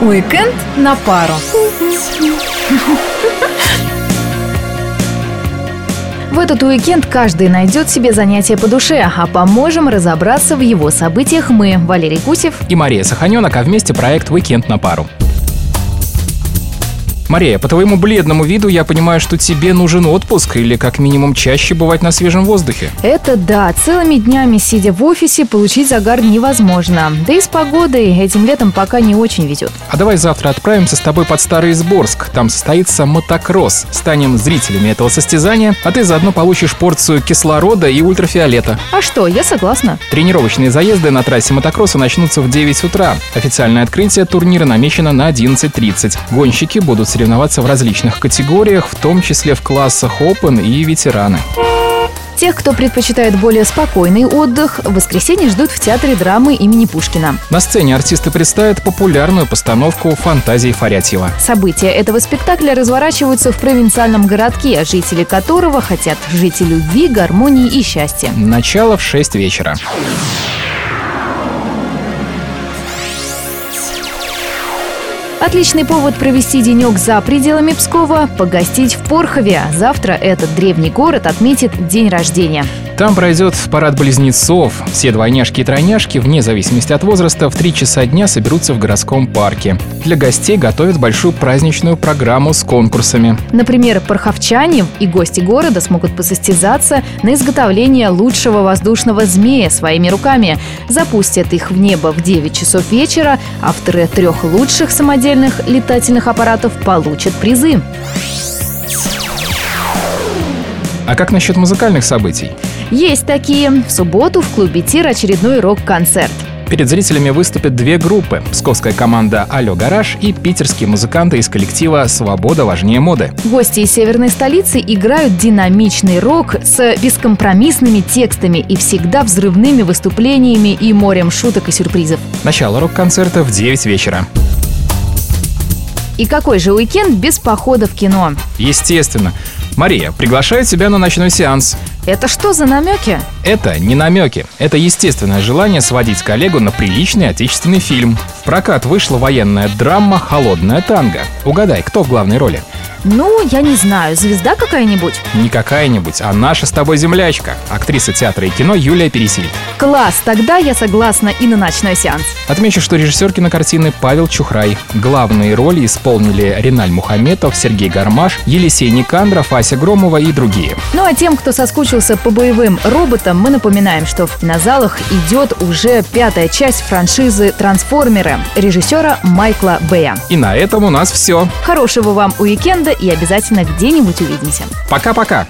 Уикенд на пару. В этот уикенд каждый найдет себе занятие по душе, а поможем разобраться в его событиях мы, Валерий Гусев и Мария Саханенок, а вместе проект «Уикенд на пару». Мария, по твоему бледному виду я понимаю, что тебе нужен отпуск или как минимум чаще бывать на свежем воздухе. Это да, целыми днями сидя в офисе получить загар невозможно. Да и с погодой этим летом пока не очень везет. А давай завтра отправимся с тобой под Старый Изборск. Там состоится мотокросс. Станем зрителями этого состязания, а ты заодно получишь порцию кислорода и ультрафиолета. А что, я согласна. Тренировочные заезды на трассе мотокросса начнутся в 9 утра. Официальное открытие турнира намечено на 11.30. Гонщики будут соревноваться в различных категориях, в том числе в классах Open и ветераны. Тех, кто предпочитает более спокойный отдых, в воскресенье ждут в Театре драмы имени Пушкина. На сцене артисты представят популярную постановку «Фантазии Фарятьева». События этого спектакля разворачиваются в провинциальном городке, жители которого хотят жить любви, гармонии и счастья. Начало в 6 вечера. Отличный повод провести денек за пределами Пскова, погостить в Порхове. Завтра этот древний город отметит день рождения. Там пройдет парад близнецов. Все двойняшки и тройняшки, вне зависимости от возраста, в три часа дня соберутся в городском парке. Для гостей готовят большую праздничную программу с конкурсами. Например, порховчане и гости города смогут посостязаться на изготовление лучшего воздушного змея своими руками. Запустят их в небо в 9 часов вечера. Авторы трех лучших самодельных летательных аппаратов получат призы. А как насчет музыкальных событий? Есть такие. В субботу в клубе «Тир» очередной рок-концерт. Перед зрителями выступят две группы – псковская команда «Алло, гараж» и питерские музыканты из коллектива «Свобода важнее моды». Гости из северной столицы играют динамичный рок с бескомпромиссными текстами и всегда взрывными выступлениями и морем шуток и сюрпризов. Начало рок-концерта в 9 вечера. И какой же уикенд без похода в кино? Естественно. Мария, приглашаю тебя на ночной сеанс. Это что за намеки? Это не намеки. Это естественное желание сводить коллегу на приличный отечественный фильм. В прокат вышла военная драма «Холодная танго». Угадай, кто в главной роли? Ну, я не знаю, звезда какая-нибудь? Не какая-нибудь, а наша с тобой землячка, актриса театра и кино Юлия Пересиль. Класс, тогда я согласна и на ночной сеанс. Отмечу, что режиссер кинокартины Павел Чухрай. Главные роли исполнили Риналь Мухаметов, Сергей Гармаш, Елисей Никандров, Ася Громова и другие. Ну а тем, кто соскучился по боевым роботам, мы напоминаем, что в кинозалах идет уже пятая часть франшизы «Трансформеры» режиссера Майкла Бэя. И на этом у нас все. Хорошего вам уикенда и обязательно где-нибудь увидимся. Пока-пока.